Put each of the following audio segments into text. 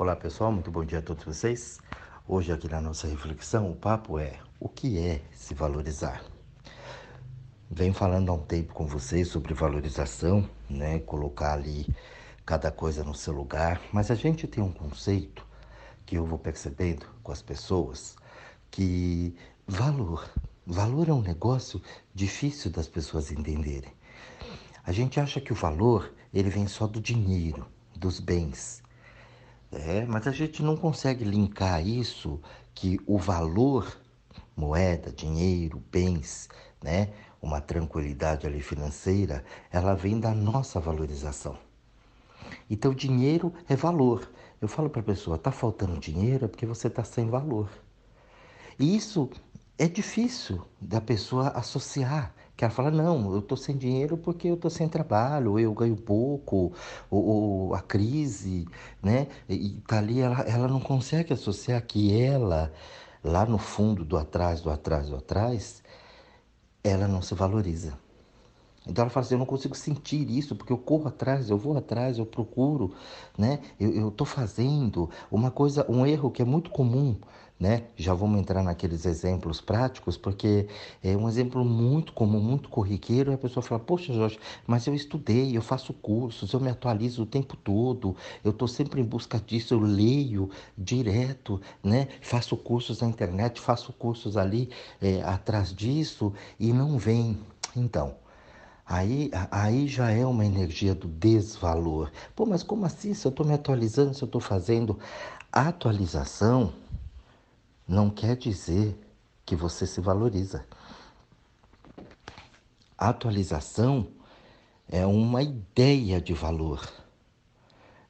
Olá pessoal, muito bom dia a todos vocês. Hoje aqui na nossa reflexão o papo é o que é se valorizar. Venho falando há um tempo com vocês sobre valorização, né? Colocar ali cada coisa no seu lugar, mas a gente tem um conceito que eu vou percebendo com as pessoas que valor, valor é um negócio difícil das pessoas entenderem. A gente acha que o valor ele vem só do dinheiro, dos bens. É, mas a gente não consegue linkar isso que o valor, moeda, dinheiro, bens, né, uma tranquilidade ali financeira, ela vem da nossa valorização. Então, dinheiro é valor. Eu falo para a pessoa, tá faltando dinheiro é porque você está sem valor. E isso é difícil da pessoa associar. Que ela fala, não, eu estou sem dinheiro porque eu estou sem trabalho, eu ganho pouco, ou, ou, a crise, né? E tá ali, ela, ela não consegue associar que ela, lá no fundo do atrás, do atrás, do atrás, ela não se valoriza. Então ela fala assim, eu não consigo sentir isso, porque eu corro atrás, eu vou atrás, eu procuro, né? Eu estou fazendo uma coisa, um erro que é muito comum né? Já vamos entrar naqueles exemplos práticos, porque é um exemplo muito comum, muito corriqueiro, e a pessoa fala, poxa Jorge, mas eu estudei, eu faço cursos, eu me atualizo o tempo todo, eu estou sempre em busca disso, eu leio direto, né? Faço cursos na internet, faço cursos ali é, atrás disso e não vem. Então, Aí, aí já é uma energia do desvalor. Pô, mas como assim? Se eu estou me atualizando, se eu estou fazendo atualização, não quer dizer que você se valoriza. Atualização é uma ideia de valor,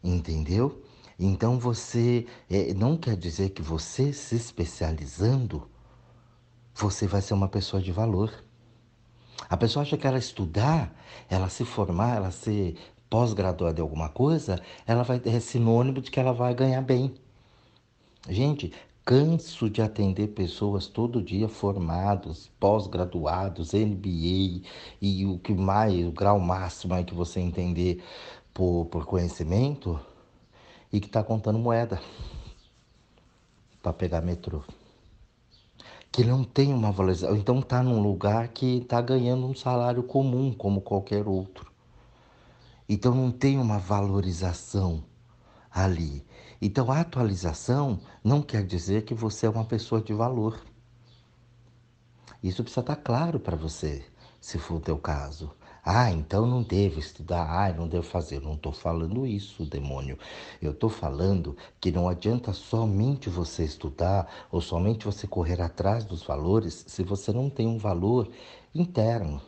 entendeu? Então você é, não quer dizer que você se especializando, você vai ser uma pessoa de valor. A pessoa acha que ela estudar, ela se formar, ela ser pós-graduada em alguma coisa, ela vai ter sinônimo de que ela vai ganhar bem. Gente, canso de atender pessoas todo dia formados, pós-graduados, MBA e o que mais, o grau máximo é que você entender por, por conhecimento e que está contando moeda para pegar metrô. Que não tem uma valorização, então está num lugar que está ganhando um salário comum, como qualquer outro. Então não tem uma valorização ali. Então, a atualização não quer dizer que você é uma pessoa de valor. Isso precisa estar claro para você, se for o teu caso. Ah, então não devo estudar, ah, não devo fazer. Não estou falando isso, demônio. Eu estou falando que não adianta somente você estudar ou somente você correr atrás dos valores se você não tem um valor interno,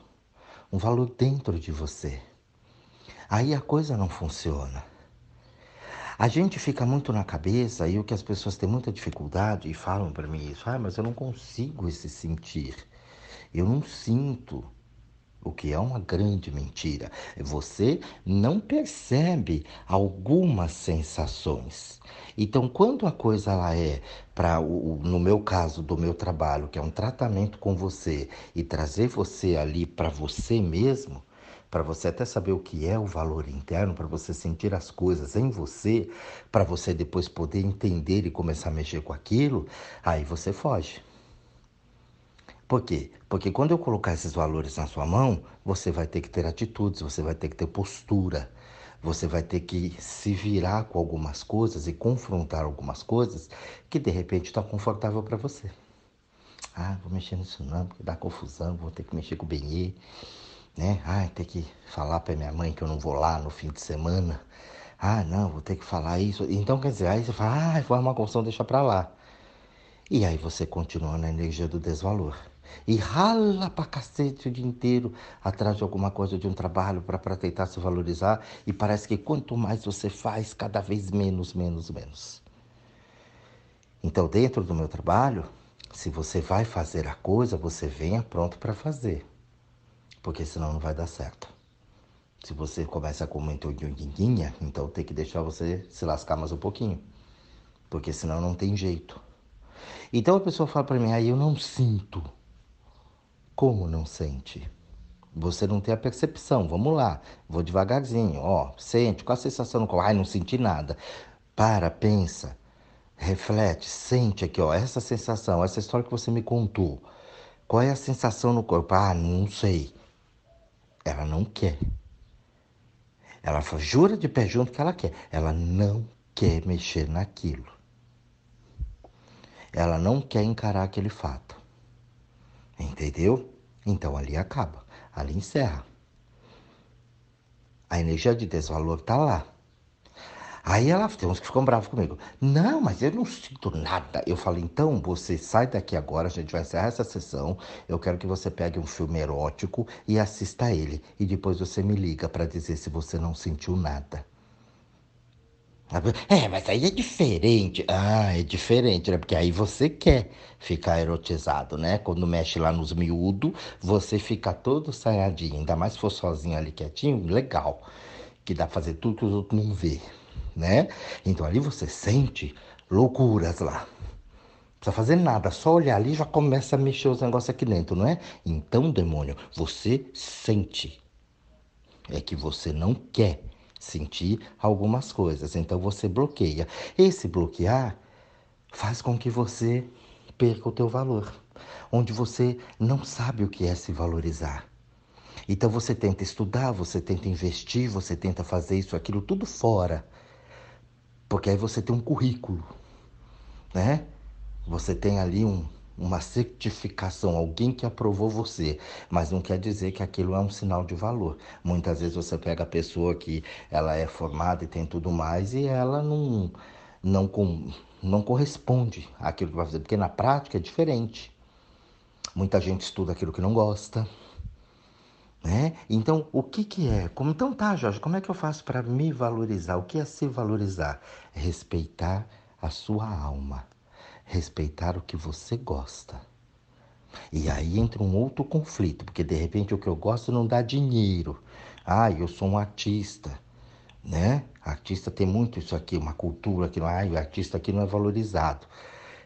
um valor dentro de você. Aí a coisa não funciona. A gente fica muito na cabeça e o que as pessoas têm muita dificuldade e falam para mim isso, ah, mas eu não consigo esse sentir. Eu não sinto. O que é uma grande mentira. Você não percebe algumas sensações. Então, quando a coisa ela é para no meu caso do meu trabalho, que é um tratamento com você e trazer você ali para você mesmo, para você até saber o que é o valor interno, para você sentir as coisas em você, para você depois poder entender e começar a mexer com aquilo, aí você foge. Por quê? Porque quando eu colocar esses valores na sua mão, você vai ter que ter atitudes, você vai ter que ter postura, você vai ter que se virar com algumas coisas e confrontar algumas coisas que de repente está confortável para você. Ah, vou mexer nisso não, porque dá confusão, vou ter que mexer com o benê né? Ai, ter que falar para minha mãe que eu não vou lá no fim de semana. Ah, não, vou ter que falar isso. Então, quer dizer, aí você fala, ah, foi uma confusão, deixa para lá. E aí você continua na energia do desvalor. E rala pra cacete o dia inteiro atrás de alguma coisa, de um trabalho para tentar se valorizar. E parece que quanto mais você faz, cada vez menos, menos, menos. Então, dentro do meu trabalho, se você vai fazer a coisa, você venha pronto para fazer porque senão não vai dar certo. Se você começa com uma entendinha, então tem que deixar você se lascar mais um pouquinho, porque senão não tem jeito. Então a pessoa fala para mim, aí ah, eu não sinto. Como não sente? Você não tem a percepção. Vamos lá, vou devagarzinho. Ó, sente, qual a sensação no corpo? Ai, não senti nada. Para, pensa, reflete, sente aqui, ó, essa sensação, essa história que você me contou. Qual é a sensação no corpo? Ah, não sei. Ela não quer. Ela jura de pé junto que ela quer. Ela não quer mexer naquilo. Ela não quer encarar aquele fato. Entendeu? Então ali acaba, ali encerra. A energia de desvalor está lá. Aí ela tem uns que ficam bravos comigo. Não, mas eu não sinto nada. Eu falo, então você sai daqui agora, a gente vai encerrar essa sessão. Eu quero que você pegue um filme erótico e assista ele. E depois você me liga para dizer se você não sentiu nada. É, mas aí é diferente. Ah, é diferente, né? Porque aí você quer ficar erotizado, né? Quando mexe lá nos miúdos, você fica todo saiadinho. Ainda mais se for sozinho ali quietinho, legal. Que dá pra fazer tudo que os outros não vê né? Então ali você sente loucuras lá. Não precisa fazer nada, só olhar ali já começa a mexer os negócios aqui dentro, não é? Então, demônio, você sente. É que você não quer sentir algumas coisas, então você bloqueia. Esse bloquear faz com que você perca o teu valor, onde você não sabe o que é se valorizar. Então você tenta estudar, você tenta investir, você tenta fazer isso, aquilo tudo fora porque aí você tem um currículo, né? Você tem ali um, uma certificação, alguém que aprovou você, mas não quer dizer que aquilo é um sinal de valor. Muitas vezes você pega a pessoa que ela é formada e tem tudo mais e ela não não com, não corresponde àquilo que vai fazer, porque na prática é diferente. Muita gente estuda aquilo que não gosta, né? Então, o que, que é? Como, então tá, Jorge, como é que eu faço para me valorizar? O que é se valorizar? Respeitar a sua alma, respeitar o que você gosta. E aí entra um outro conflito, porque de repente o que eu gosto não dá dinheiro. Ah, eu sou um artista, né? Artista tem muito isso aqui, uma cultura que não, ah, o artista aqui não é valorizado.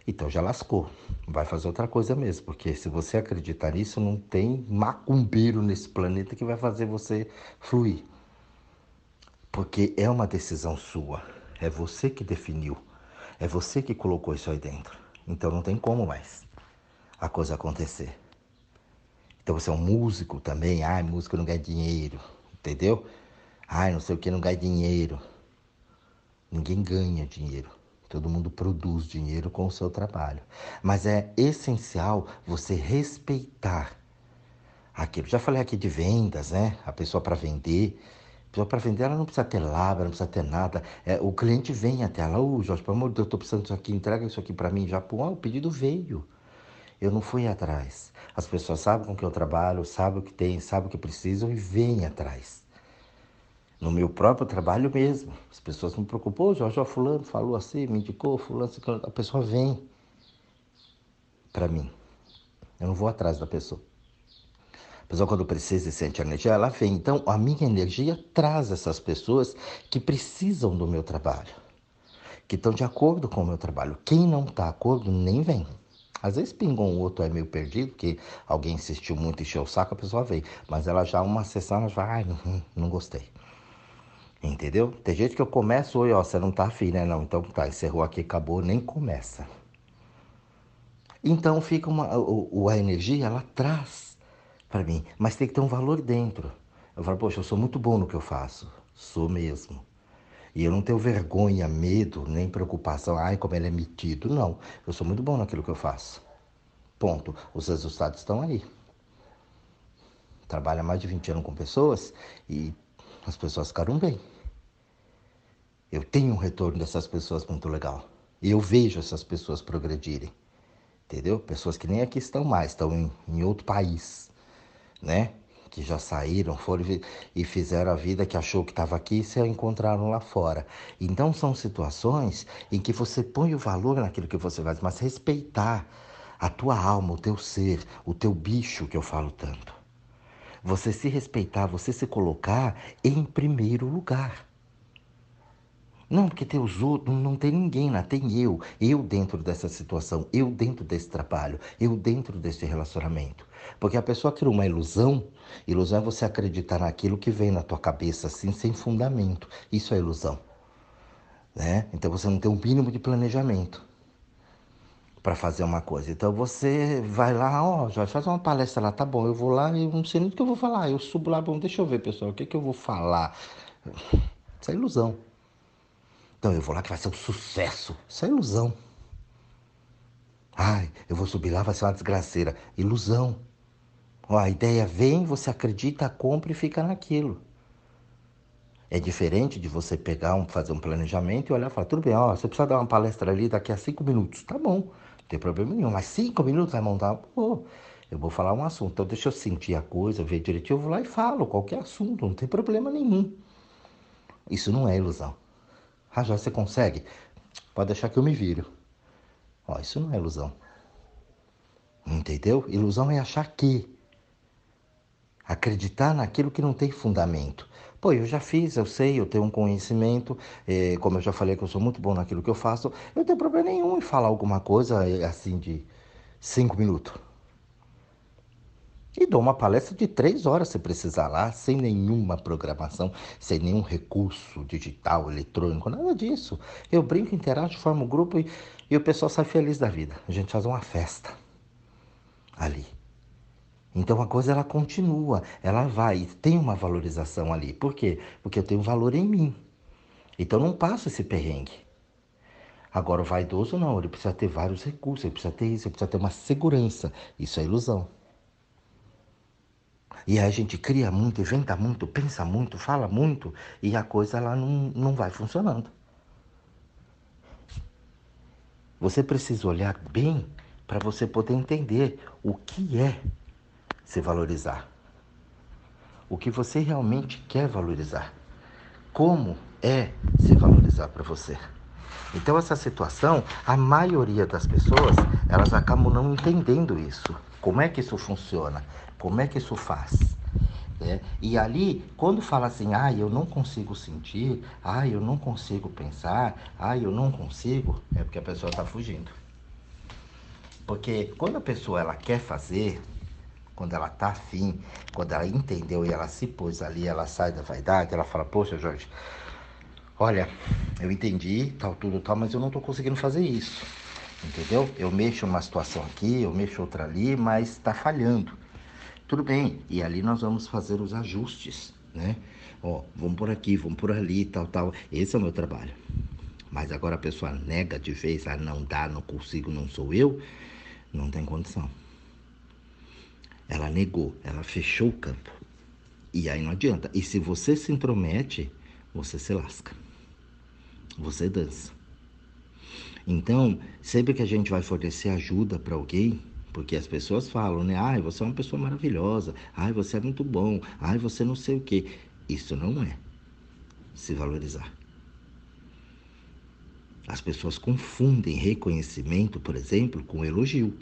Então já lascou. Vai fazer outra coisa mesmo, porque se você acreditar nisso, não tem macumbeiro nesse planeta que vai fazer você fluir. Porque é uma decisão sua. É você que definiu. É você que colocou isso aí dentro. Então não tem como mais a coisa acontecer. Então você é um músico também. Ai, músico não ganha dinheiro. Entendeu? Ai, não sei o que não ganha dinheiro. Ninguém ganha dinheiro. Todo mundo produz dinheiro com o seu trabalho. Mas é essencial você respeitar aquilo. Já falei aqui de vendas, né? A pessoa para vender. Pessoa para vender, ela não precisa ter lábia, não precisa ter nada. É, o cliente vem até ela, ô oh, Jorge, pelo amor de Deus, eu estou precisando disso aqui, entrega isso aqui para mim já. Pô, o pedido veio. Eu não fui atrás. As pessoas sabem com que eu trabalho, sabem o que tem, sabem o que precisam e vêm atrás no meu próprio trabalho mesmo. As pessoas me preocupam, oh, Jorge, fulano falou assim, me indicou, fulano, a pessoa vem para mim. Eu não vou atrás da pessoa. A pessoa quando precisa e sente a energia, ela vem. Então, a minha energia traz essas pessoas que precisam do meu trabalho, que estão de acordo com o meu trabalho. Quem não está de acordo, nem vem. Às vezes pinga um outro é meio perdido, porque alguém insistiu muito, encheu o saco, a pessoa vem. Mas ela já, uma sessão, ela já, ai, não, não gostei. Entendeu? Tem gente que eu começo, oi, ó, você não tá afim, né? Não, então tá, encerrou aqui, acabou, nem começa. Então fica uma. O, a energia, ela traz para mim, mas tem que ter um valor dentro. Eu falo, poxa, eu sou muito bom no que eu faço. Sou mesmo. E eu não tenho vergonha, medo, nem preocupação, ai, como ele é metido. Não, eu sou muito bom naquilo que eu faço. Ponto. Os resultados estão aí. Trabalha mais de 20 anos com pessoas e as pessoas ficaram bem. Eu tenho um retorno dessas pessoas muito legal. Eu vejo essas pessoas progredirem. Entendeu? Pessoas que nem aqui estão mais, estão em, em outro país, né? Que já saíram, foram e fizeram a vida que achou que estava aqui e se encontraram lá fora. Então são situações em que você põe o valor naquilo que você faz, mas respeitar a tua alma, o teu ser, o teu bicho que eu falo tanto. Você se respeitar, você se colocar em primeiro lugar. Não, porque tem os outros, não tem ninguém lá, tem eu. Eu dentro dessa situação, eu dentro desse trabalho, eu dentro desse relacionamento. Porque a pessoa cria uma ilusão, ilusão é você acreditar naquilo que vem na tua cabeça assim, sem fundamento. Isso é ilusão. Né? Então você não tem um mínimo de planejamento para fazer uma coisa. Então você vai lá, ó, já faz uma palestra lá, tá bom, eu vou lá e não sei nem o que eu vou falar. Eu subo lá, bom, deixa eu ver, pessoal, o que, que eu vou falar? Isso é ilusão. Então eu vou lá que vai ser um sucesso. Isso é ilusão. Ai, eu vou subir lá, vai ser uma desgraceira. Ilusão. Ó, a ideia vem, você acredita, compra e fica naquilo. É diferente de você pegar, um, fazer um planejamento e olhar e falar, tudo bem, ó, você precisa dar uma palestra ali daqui a cinco minutos. Tá bom, não tem problema nenhum. Mas cinco minutos vai montar? Pô, eu vou falar um assunto. Então deixa eu sentir a coisa, ver direitinho, eu vou lá e falo qualquer assunto, não tem problema nenhum. Isso não é ilusão. Ah, já você consegue? Pode deixar que eu me viro. Ó, isso não é ilusão. Entendeu? Ilusão é achar que. Acreditar naquilo que não tem fundamento. Pô, eu já fiz, eu sei, eu tenho um conhecimento, eh, como eu já falei que eu sou muito bom naquilo que eu faço, eu não tenho problema nenhum em falar alguma coisa eh, assim de cinco minutos. E dou uma palestra de três horas se precisar lá, sem nenhuma programação, sem nenhum recurso digital, eletrônico, nada disso. Eu brinco, interajo, formo um grupo e, e o pessoal sai feliz da vida. A gente faz uma festa ali. Então a coisa ela continua, ela vai, tem uma valorização ali. Por quê? Porque eu tenho valor em mim. Então não passo esse perrengue. Agora o vaidoso não, ele precisa ter vários recursos, ele precisa ter isso, ele precisa ter uma segurança. Isso é ilusão. E a gente cria muito, inventa muito, pensa muito, fala muito e a coisa lá não, não vai funcionando. Você precisa olhar bem para você poder entender o que é se valorizar. O que você realmente quer valorizar. Como é se valorizar para você. Então essa situação, a maioria das pessoas, elas acabam não entendendo isso. Como é que isso funciona? Como é que isso faz? É, e ali, quando fala assim, ah, eu não consigo sentir, ah, eu não consigo pensar, ah, eu não consigo, é porque a pessoa está fugindo. Porque quando a pessoa ela quer fazer, quando ela está afim, quando ela entendeu e ela se pôs ali, ela sai da vaidade, ela fala, poxa, Jorge, olha, eu entendi, tal, tudo, tal, mas eu não estou conseguindo fazer isso. Entendeu? Eu mexo numa situação aqui, eu mexo outra ali, mas está falhando. Tudo bem, e ali nós vamos fazer os ajustes, né? Ó, vamos por aqui, vamos por ali, tal, tal. Esse é o meu trabalho. Mas agora a pessoa nega de vez, ah, não dá, não consigo, não sou eu, não tem condição. Ela negou, ela fechou o campo. E aí não adianta. E se você se intromete, você se lasca. Você dança. Então, sempre que a gente vai fornecer ajuda para alguém, porque as pessoas falam, né? Ai, você é uma pessoa maravilhosa. Ai, você é muito bom. Ai, você não sei o quê. Isso não é se valorizar. As pessoas confundem reconhecimento, por exemplo, com elogio.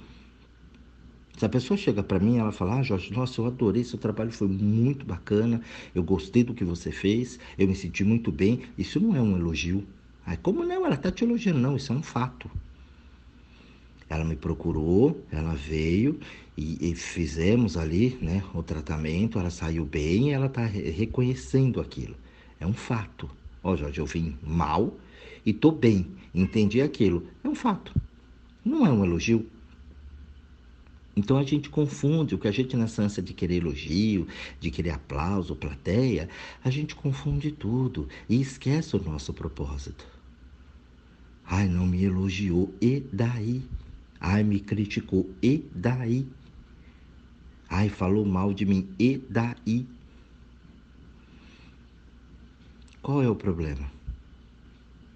Se a pessoa chega para mim ela fala, ah, Jorge, nossa, eu adorei seu trabalho, foi muito bacana, eu gostei do que você fez, eu me senti muito bem, isso não é um elogio. Aí, como não? Ela está te elogiando, não, isso é um fato. Ela me procurou, ela veio e, e fizemos ali né, o tratamento, ela saiu bem ela está re reconhecendo aquilo. É um fato. Ó, oh, Jorge, eu vim mal e tô bem, entendi aquilo. É um fato. Não é um elogio. Então a gente confunde o que a gente nessa ânsia de querer elogio, de querer aplauso, plateia, a gente confunde tudo e esquece o nosso propósito. Ai, não me elogiou, e daí? Ai, me criticou. E daí? Ai, falou mal de mim. E daí? Qual é o problema?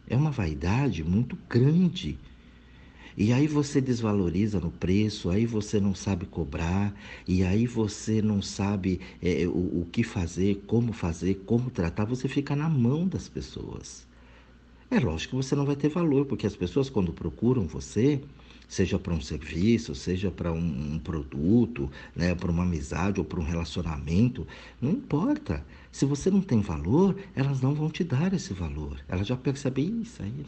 É uma vaidade muito grande. E aí você desvaloriza no preço, aí você não sabe cobrar, e aí você não sabe é, o, o que fazer, como fazer, como tratar, você fica na mão das pessoas. É lógico que você não vai ter valor, porque as pessoas, quando procuram você, seja para um serviço, seja para um, um, produto, né, para uma amizade ou para um relacionamento, não importa. Se você não tem valor, elas não vão te dar esse valor. Elas já percebem isso aí.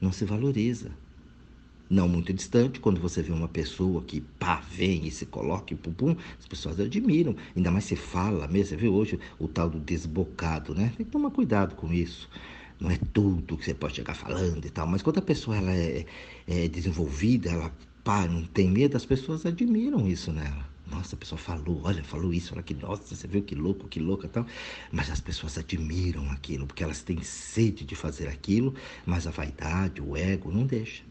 Não se valoriza. Não muito distante, quando você vê uma pessoa que pá, vem e se coloca e pum, pum, as pessoas admiram. Ainda mais se fala mesmo. Você vê hoje o tal do desbocado, né? Tem que tomar cuidado com isso não é tudo que você pode chegar falando e tal, mas quando a pessoa ela é, é desenvolvida, ela pá, não tem medo, as pessoas admiram isso nela. Nossa, a pessoa falou, olha, falou isso, olha que, nossa, você viu que louco, que louca tal. Mas as pessoas admiram aquilo, porque elas têm sede de fazer aquilo, mas a vaidade, o ego não deixa.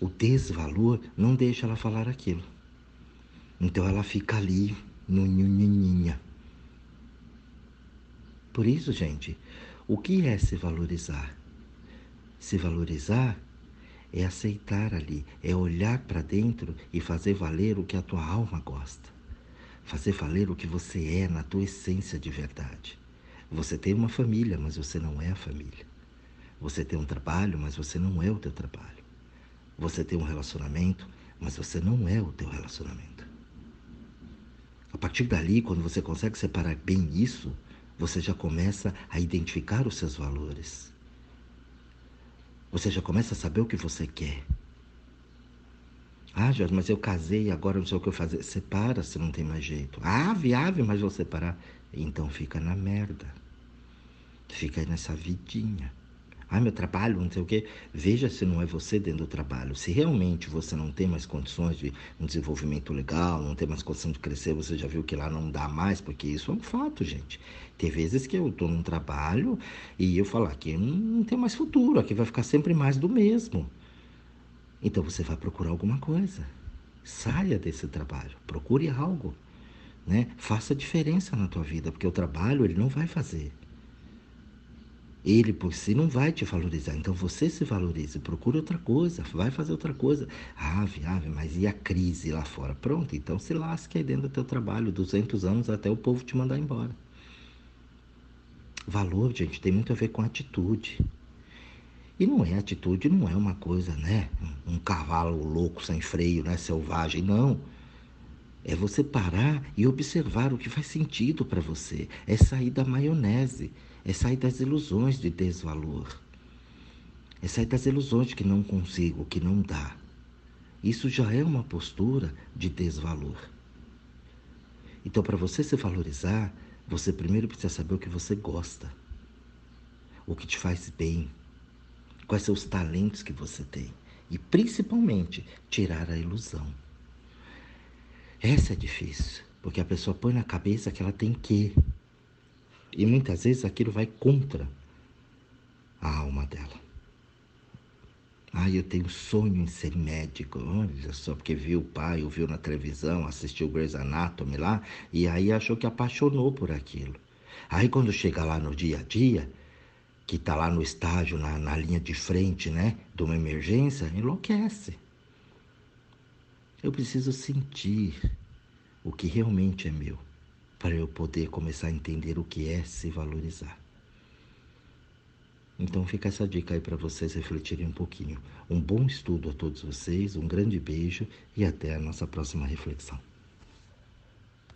O desvalor não deixa ela falar aquilo. Então ela fica ali no nhinhinha. Por isso, gente, o que é se valorizar? Se valorizar é aceitar ali, é olhar para dentro e fazer valer o que a tua alma gosta. Fazer valer o que você é na tua essência de verdade. Você tem uma família, mas você não é a família. Você tem um trabalho, mas você não é o teu trabalho. Você tem um relacionamento, mas você não é o teu relacionamento. A partir dali, quando você consegue separar bem isso, você já começa a identificar os seus valores. Você já começa a saber o que você quer. Ah, Jorge, mas eu casei e agora não sei o que eu fazer. Separa se não tem mais jeito. Ave, ave, mas vou separar. Então fica na merda. Fica aí nessa vidinha. Ah, meu trabalho, não sei o quê. Veja se não é você dentro do trabalho. Se realmente você não tem mais condições de um desenvolvimento legal, não tem mais condição de crescer, você já viu que lá não dá mais, porque isso é um fato, gente. Tem vezes que eu estou num trabalho e eu falo, aqui não, tem mais futuro, aqui vai ficar sempre mais do mesmo. Então você vai procurar alguma coisa. Saia desse trabalho, procure algo. Né? Faça diferença na tua vida, porque o trabalho ele não vai fazer. Ele por si não vai te valorizar. Então você se valorize, procure outra coisa, vai fazer outra coisa. Ave, ave, mas e a crise lá fora? Pronto, então se lasque aí dentro do teu trabalho, 200 anos até o povo te mandar embora. Valor, gente, tem muito a ver com atitude. E não é atitude, não é uma coisa, né? Um cavalo louco sem freio, né? Selvagem, não. É você parar e observar o que faz sentido para você. É sair da maionese. É sair das ilusões de desvalor. É sair das ilusões de que não consigo, que não dá. Isso já é uma postura de desvalor. Então, para você se valorizar, você primeiro precisa saber o que você gosta, o que te faz bem, quais são os talentos que você tem e, principalmente, tirar a ilusão. Essa é difícil, porque a pessoa põe na cabeça que ela tem que e muitas vezes aquilo vai contra a alma dela. Ah, eu tenho sonho em ser médico. Olha só, porque viu o pai, ouviu na televisão, assistiu Grey's Anatomy lá, e aí achou que apaixonou por aquilo. Aí quando chega lá no dia a dia, que está lá no estágio, na, na linha de frente, né, de uma emergência, enlouquece. Eu preciso sentir o que realmente é meu para eu poder começar a entender o que é se valorizar. Então fica essa dica aí para vocês refletirem um pouquinho. Um bom estudo a todos vocês, um grande beijo e até a nossa próxima reflexão.